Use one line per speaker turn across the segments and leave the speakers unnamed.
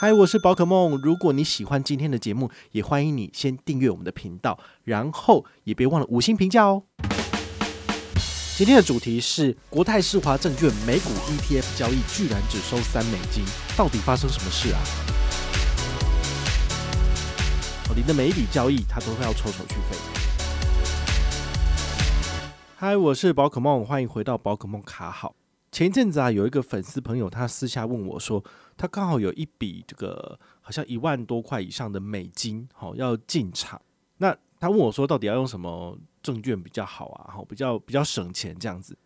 嗨，我是宝可梦。如果你喜欢今天的节目，也欢迎你先订阅我们的频道，然后也别忘了五星评价哦。今天的主题是国泰世华证券美股 ETF 交易居然只收三美金，到底发生什么事啊？哦，你的每一笔交易，它都会要抽手续费。嗨，我是宝可梦，欢迎回到宝可梦卡好。前一阵子啊，有一个粉丝朋友，他私下问我说，他刚好有一笔这个好像一万多块以上的美金，好要进场。那他问我说，到底要用什么证券比较好啊？好，比较比较省钱这样子。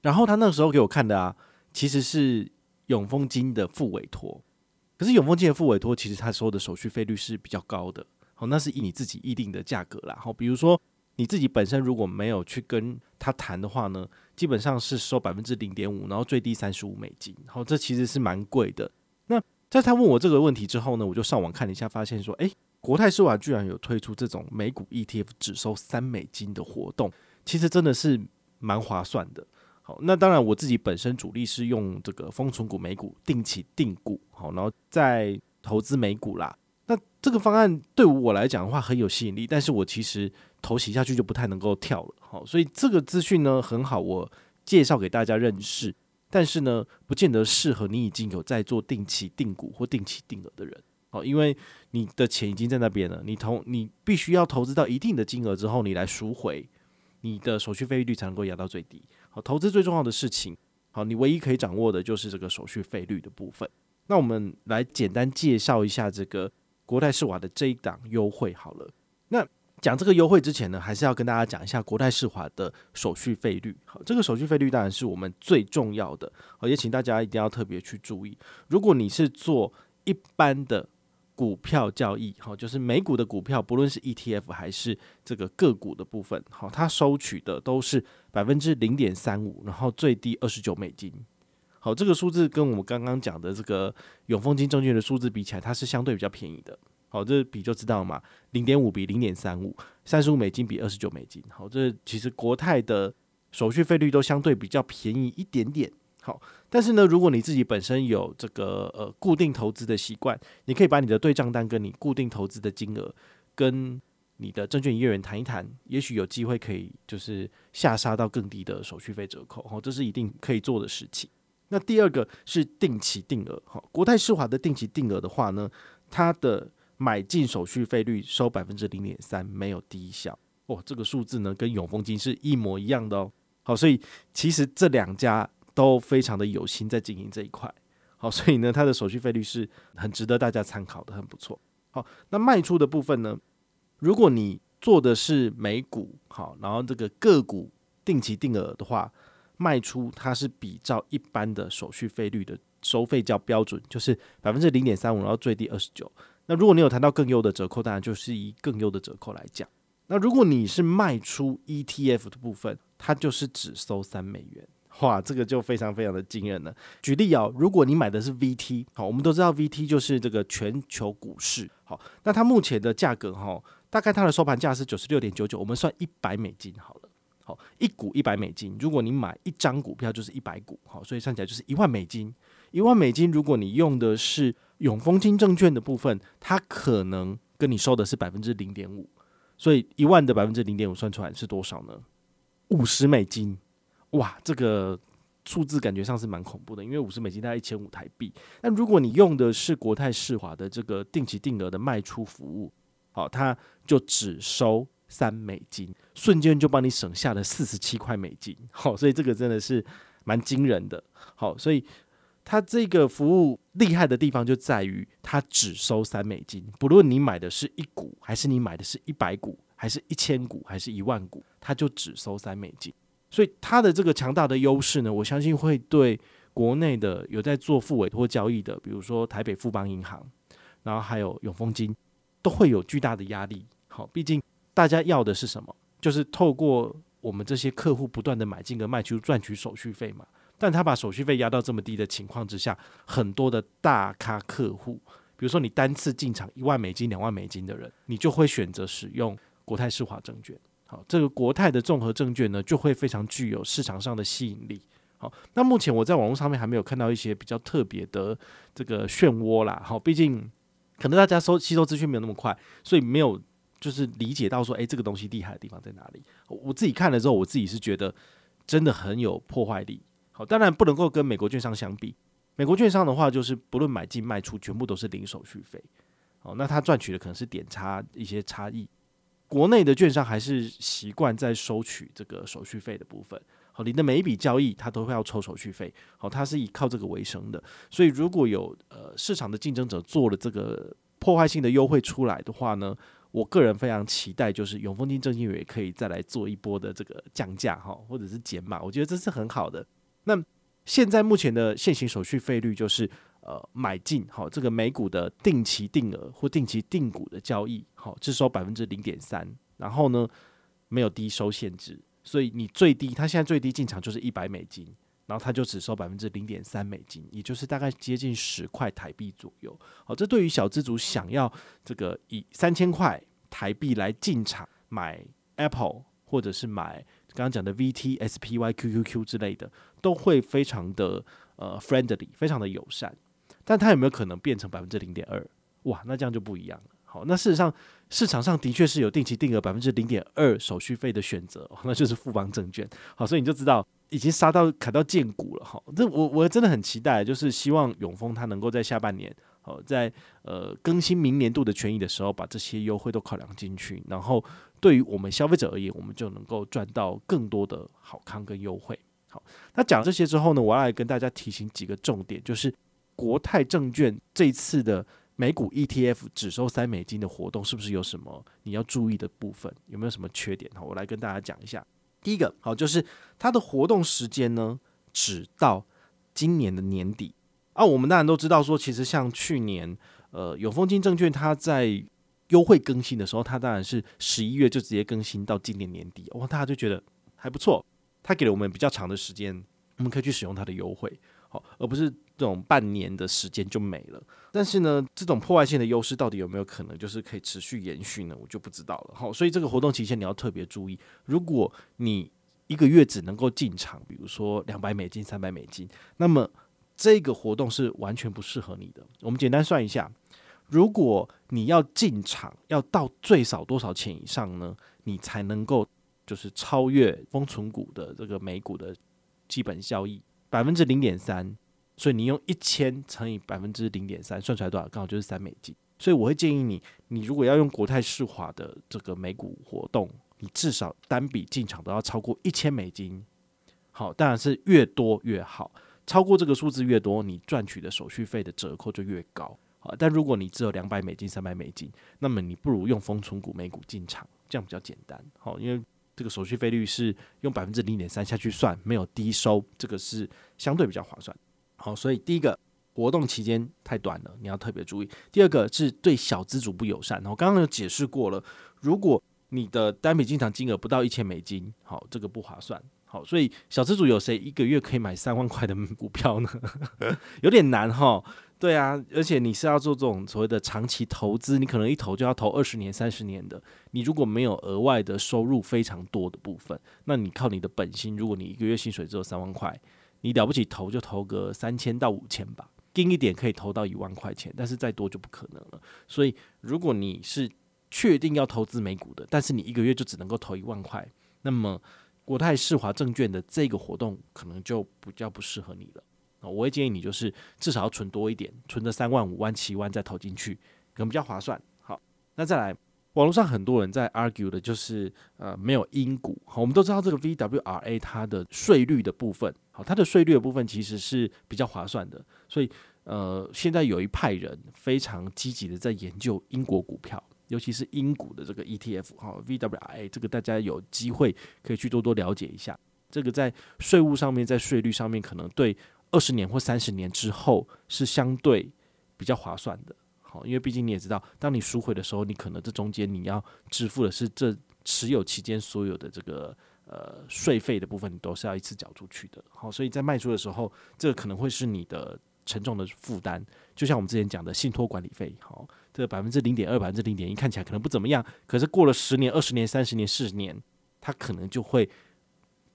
然后他那时候给我看的啊，其实是永丰金的副委托。可是永丰金的副委托，其实他收的手续费率是比较高的。好，那是以你自己议定的价格啦。好，比如说。你自己本身如果没有去跟他谈的话呢，基本上是收百分之零点五，然后最低三十五美金，好，这其实是蛮贵的。那在他问我这个问题之后呢，我就上网看了一下，发现说，诶，国泰世华居然有推出这种美股 ETF 只收三美金的活动，其实真的是蛮划算的。好，那当然我自己本身主力是用这个丰存股美股定期定股，好，然后再投资美股啦。那这个方案对我来讲的话很有吸引力，但是我其实头洗下去就不太能够跳了，好，所以这个资讯呢很好，我介绍给大家认识，但是呢不见得适合你已经有在做定期定股或定期定额的人，好，因为你的钱已经在那边了，你投你必须要投资到一定的金额之后，你来赎回，你的手续费率才能够压到最低，好，投资最重要的事情，好，你唯一可以掌握的就是这个手续费率的部分，那我们来简单介绍一下这个。国泰世华的这一档优惠好了，那讲这个优惠之前呢，还是要跟大家讲一下国泰世华的手续费率。好，这个手续费率当然是我们最重要的，好，也请大家一定要特别去注意。如果你是做一般的股票交易，好，就是美股的股票，不论是 ETF 还是这个个股的部分，好，它收取的都是百分之零点三五，然后最低二十九美金。好，这个数字跟我们刚刚讲的这个永丰金证券的数字比起来，它是相对比较便宜的。好，这比就知道嘛，零点五比零点三五，三十五美金比二十九美金。好，这其实国泰的手续费率都相对比较便宜一点点。好，但是呢，如果你自己本身有这个呃固定投资的习惯，你可以把你的对账单跟你固定投资的金额跟你的证券营业员谈一谈，也许有机会可以就是下杀到更低的手续费折扣。好，这是一定可以做的事情。那第二个是定期定额，好，国泰世华的定期定额的话呢，它的买进手续费率收百分之零点三，没有低效，哦，这个数字呢跟永丰金是一模一样的哦，好，所以其实这两家都非常的有心在经营这一块，好，所以呢它的手续费率是很值得大家参考的，很不错。好，那卖出的部分呢，如果你做的是美股，好，然后这个个股定期定额的话。卖出它是比照一般的手续费率的收费较标准，就是百分之零点三五，然后最低二十九。那如果你有谈到更优的折扣，当然就是以更优的折扣来讲。那如果你是卖出 ETF 的部分，它就是只收三美元。哇，这个就非常非常的惊人了。举例啊，如果你买的是 VT，好，我们都知道 VT 就是这个全球股市，好，那它目前的价格哈，大概它的收盘价是九十六点九九，我们算一百美金好了。好，一股一百美金，如果你买一张股票就是一百股，好，所以算起来就是一万美金。一万美金，如果你用的是永丰金证券的部分，它可能跟你收的是百分之零点五，所以一万的百分之零点五算出来是多少呢？五十美金，哇，这个数字感觉上是蛮恐怖的，因为五十美金大概一千五台币。那如果你用的是国泰世华的这个定期定额的卖出服务，好，它就只收。三美金，瞬间就帮你省下了四十七块美金，好，所以这个真的是蛮惊人的。好，所以它这个服务厉害的地方就在于，它只收三美金，不论你买的是一股，还是你买的是一百股，还是一千股，还是一万股，它就只收三美金。所以它的这个强大的优势呢，我相信会对国内的有在做复委托交易的，比如说台北富邦银行，然后还有永丰金，都会有巨大的压力。好，毕竟。大家要的是什么？就是透过我们这些客户不断的买进跟卖出赚取手续费嘛。但他把手续费压到这么低的情况之下，很多的大咖客户，比如说你单次进场一万美金、两万美金的人，你就会选择使用国泰世华证券。好，这个国泰的综合证券呢，就会非常具有市场上的吸引力。好，那目前我在网络上面还没有看到一些比较特别的这个漩涡啦。好，毕竟可能大家收吸收资讯没有那么快，所以没有就是理解到说，诶，这个东西厉害的地方在哪里？我自己看了之后，我自己是觉得真的很有破坏力。好，当然不能够跟美国券商相比。美国券商的话，就是不论买进卖出，全部都是零手续费。好，那他赚取的可能是点差一些差异。国内的券商还是习惯在收取这个手续费的部分。好，你的每一笔交易，它都会要抽手续费。好，它是以靠这个为生的。所以，如果有呃市场的竞争者做了这个破坏性的优惠出来的话呢，我个人非常期待，就是永丰金证券也可以再来做一波的这个降价哈，或者是减码。我觉得这是很好的。那现在目前的现行手续费率就是呃买进好这个美股的定期定额或定期定股的交易，好，只收百分之零点三，然后呢没有低收限制。所以你最低，它现在最低进场就是一百美金，然后它就只收百分之零点三美金，也就是大概接近十块台币左右。好，这对于小资族想要这个以三千块台币来进场买 Apple 或者是买刚刚讲的 VT、SPY、QQQ 之类的，都会非常的呃 friendly，非常的友善。但它有没有可能变成百分之零点二？哇，那这样就不一样了。好，那事实上市场上的确是有定期定额百分之零点二手续费的选择，那就是富邦证券。好，所以你就知道已经杀到砍到见骨了。哈，这我我真的很期待，就是希望永丰它能够在下半年，好在呃更新明年度的权益的时候，把这些优惠都考量进去，然后对于我们消费者而言，我们就能够赚到更多的好康跟优惠。好，那讲这些之后呢，我要来跟大家提醒几个重点，就是国泰证券这次的。美股 ETF 只收三美金的活动是不是有什么你要注意的部分？有没有什么缺点？好，我来跟大家讲一下。第一个，好，就是它的活动时间呢，只到今年的年底啊。我们当然都知道说，其实像去年，呃，永丰金证券它在优惠更新的时候，它当然是十一月就直接更新到今年年底。哇，大家就觉得还不错，它给了我们比较长的时间，我们可以去使用它的优惠。好，而不是这种半年的时间就没了。但是呢，这种破坏性的优势到底有没有可能就是可以持续延续呢？我就不知道了。好，所以这个活动期限你要特别注意。如果你一个月只能够进场，比如说两百美金、三百美金，那么这个活动是完全不适合你的。我们简单算一下，如果你要进场，要到最少多少钱以上呢？你才能够就是超越丰存股的这个美股的基本效益。百分之零点三，所以你用一千乘以百分之零点三，算出来多少？刚好就是三美金。所以我会建议你，你如果要用国泰世华的这个美股活动，你至少单笔进场都要超过一千美金。好，当然是越多越好，超过这个数字越多，你赚取的手续费的折扣就越高。但如果你只有两百美金、三百美金，那么你不如用封存股美股进场，这样比较简单。好，因为。这个手续费率是用百分之零点三下去算，没有低收，这个是相对比较划算。好，所以第一个活动期间太短了，你要特别注意。第二个是对小资主不友善，我刚刚有解释过了，如果你的单笔进场金额不到一千美金，好，这个不划算。好，所以小资主有谁一个月可以买三万块的 股票呢？有点难哈。对啊，而且你是要做这种所谓的长期投资，你可能一投就要投二十年、三十年的。你如果没有额外的收入非常多的部分，那你靠你的本薪，如果你一个月薪水只有三万块，你了不起投就投个三千到五千吧，硬一点可以投到一万块钱，但是再多就不可能了。所以如果你是确定要投资美股的，但是你一个月就只能够投一万块，那么国泰世华证券的这个活动可能就比较不适合你了。我会建议你，就是至少要存多一点，存个三万、五万、七万再投进去，可能比较划算。好，那再来，网络上很多人在 argue 的就是呃没有英股。好，我们都知道这个 VWRA 它的税率的部分，好，它的税率的部分其实是比较划算的。所以呃，现在有一派人非常积极的在研究英国股票，尤其是英股的这个 ETF，好，VWRA 这个大家有机会可以去多多了解一下。这个在税务上面，在税率上面可能对。二十年或三十年之后是相对比较划算的，好，因为毕竟你也知道，当你赎回的时候，你可能这中间你要支付的是这持有期间所有的这个呃税费的部分，你都是要一次缴出去的，好，所以在卖出的时候，这个可能会是你的沉重的负担，就像我们之前讲的信托管理费，好，这百分之零点二、百分之零点一看起来可能不怎么样，可是过了十年、二十年、三十年、四十年，它可能就会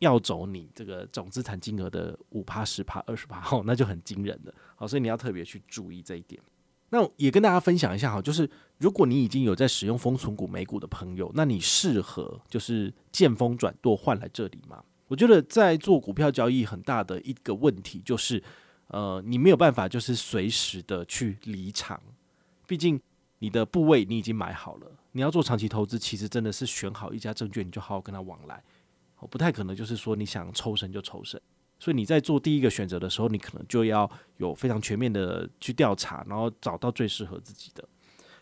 要走你这个总资产金额的五趴、十趴、二十趴，哦，那就很惊人了。好，所以你要特别去注意这一点。那也跟大家分享一下哈，就是如果你已经有在使用封存股美股的朋友，那你适合就是见风转舵换来这里吗？我觉得在做股票交易很大的一个问题就是，呃，你没有办法就是随时的去离场，毕竟你的部位你已经买好了。你要做长期投资，其实真的是选好一家证券，你就好好跟他往来，不太可能就是说你想抽身就抽身。所以你在做第一个选择的时候，你可能就要有非常全面的去调查，然后找到最适合自己的。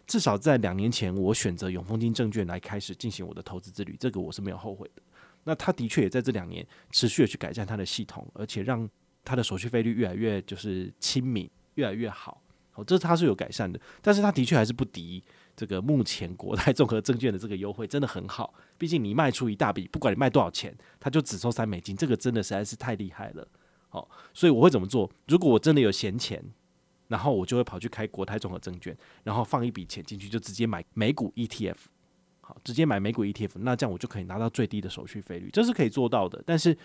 至少在两年前，我选择永丰金证券来开始进行我的投资之旅，这个我是没有后悔的。那他的确也在这两年持续的去改善他的系统，而且让他的手续费率越来越就是亲民，越来越好。好，这他是有改善的，但是他的确还是不敌。这个目前国泰综合证券的这个优惠真的很好，毕竟你卖出一大笔，不管你卖多少钱，他就只收三美金，这个真的实在是太厉害了。好，所以我会怎么做？如果我真的有闲钱，然后我就会跑去开国泰综合证券，然后放一笔钱进去，就直接买美股 ETF。好，直接买美股 ETF，那这样我就可以拿到最低的手续费率，这是可以做到的。但是，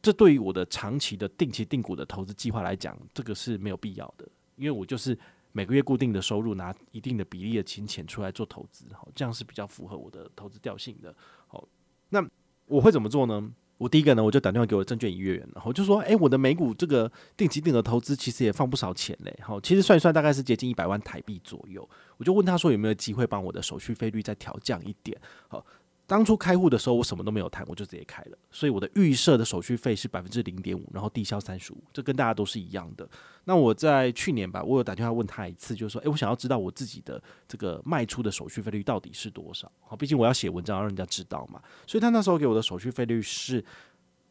这对于我的长期的定期定股的投资计划来讲，这个是没有必要的，因为我就是。每个月固定的收入，拿一定的比例的金钱出来做投资，好，这样是比较符合我的投资调性的。好，那我会怎么做呢？我第一个呢，我就打电话给我证券营业员，然后就说：“诶，我的美股这个定期定额投资其实也放不少钱嘞，好，其实算一算大概是接近一百万台币左右。”我就问他说：“有没有机会帮我的手续费率再调降一点？”好。当初开户的时候，我什么都没有谈，我就直接开了，所以我的预设的手续费是百分之零点五，然后低消三十五，这跟大家都是一样的。那我在去年吧，我有打电话问他一次，就是说，诶，我想要知道我自己的这个卖出的手续费率到底是多少？好，毕竟我要写文章，让人家知道嘛。所以他那时候给我的手续费率是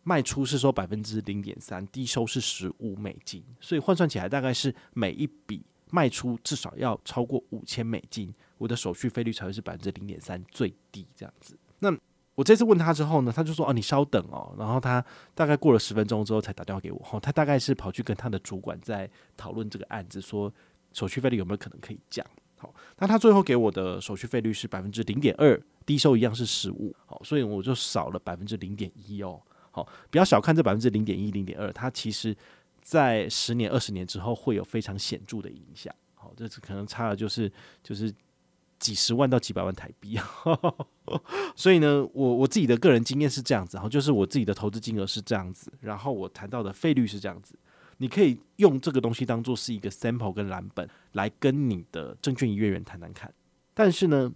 卖出是说百分之零点三，低收是十五美金，所以换算起来大概是每一笔卖出至少要超过五千美金，我的手续费率才会是百分之零点三最低这样子。那我这次问他之后呢，他就说：“哦，你稍等哦。”然后他大概过了十分钟之后才打电话给我。哦，他大概是跑去跟他的主管在讨论这个案子，说手续费率有没有可能可以降。好，那他最后给我的手续费率是百分之零点二，低收一样是十五。好，所以我就少了百分之零点一哦。好，不要小看这百分之零点一、零点二，它其实在十年、二十年之后会有非常显著的影响。好，这次可能差的就是就是。几十万到几百万台币，所以呢，我我自己的个人经验是这样子，然后就是我自己的投资金额是这样子，然后我谈到的费率是这样子，你可以用这个东西当做是一个 sample 跟蓝本来跟你的证券营业员谈谈看，但是呢，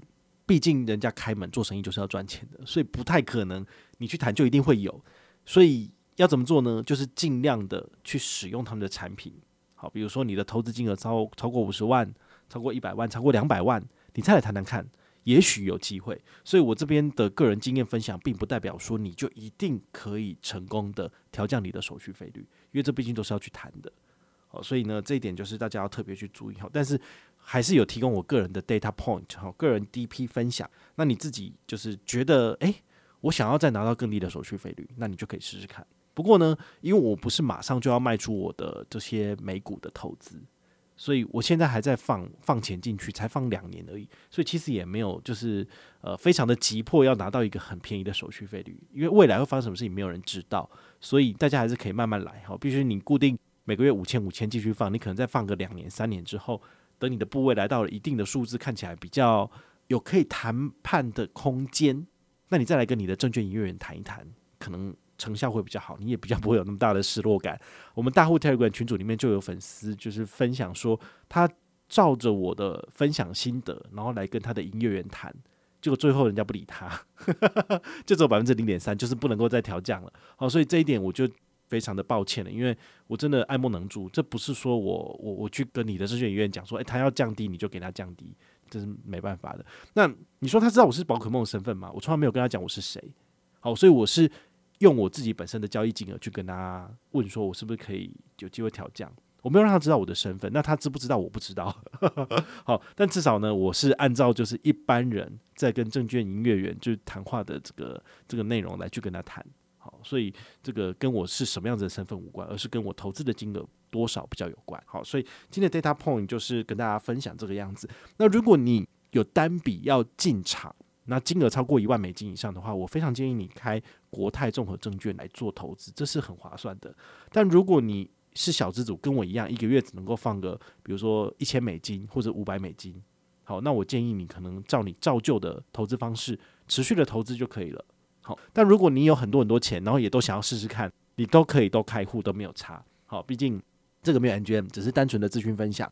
毕竟人家开门做生意就是要赚钱的，所以不太可能你去谈就一定会有，所以要怎么做呢？就是尽量的去使用他们的产品，好，比如说你的投资金额超超过五十万，超过一百万，超过两百万。你再来谈谈看，也许有机会。所以我这边的个人经验分享，并不代表说你就一定可以成功的调降你的手续费率，因为这毕竟都是要去谈的。哦，所以呢，这一点就是大家要特别去注意好。但是还是有提供我个人的 data point 哈，个人 DP 分享。那你自己就是觉得，诶，我想要再拿到更低的手续费率，那你就可以试试看。不过呢，因为我不是马上就要卖出我的这些美股的投资。所以我现在还在放放钱进去，才放两年而已，所以其实也没有就是呃非常的急迫要拿到一个很便宜的手续费率，因为未来会发生什么事情没有人知道，所以大家还是可以慢慢来哈。必须你固定每个月五千五千继续放，你可能再放个两年三年之后，等你的部位来到了一定的数字，看起来比较有可以谈判的空间，那你再来跟你的证券营业员谈一谈，可能。成效会比较好，你也比较不会有那么大的失落感。我们大户 Telegram 群组里面就有粉丝，就是分享说，他照着我的分享心得，然后来跟他的营业员谈，结果最后人家不理他，就只有百分之零点三，就是不能够再调降了。好，所以这一点我就非常的抱歉了，因为我真的爱莫能助。这不是说我我我去跟你的证券营业员讲说，诶，他要降低你就给他降低，这是没办法的。那你说他知道我是宝可梦的身份吗？我从来没有跟他讲我是谁。好，所以我是。用我自己本身的交易金额去跟他问说，我是不是可以有机会调降？我没有让他知道我的身份，那他知不知道？我不知道。好，但至少呢，我是按照就是一般人在跟证券营业员就是谈话的这个这个内容来去跟他谈。好，所以这个跟我是什么样子的身份无关，而是跟我投资的金额多少比较有关。好，所以今天的 data point 就是跟大家分享这个样子。那如果你有单笔要进场，那金额超过一万美金以上的话，我非常建议你开国泰综合证券来做投资，这是很划算的。但如果你是小资主，跟我一样，一个月只能够放个，比如说一千美金或者五百美金，好，那我建议你可能照你照旧的投资方式，持续的投资就可以了。好，但如果你有很多很多钱，然后也都想要试试看，你都可以都开户都没有差。好，毕竟这个没有 N G M，只是单纯的资讯分享。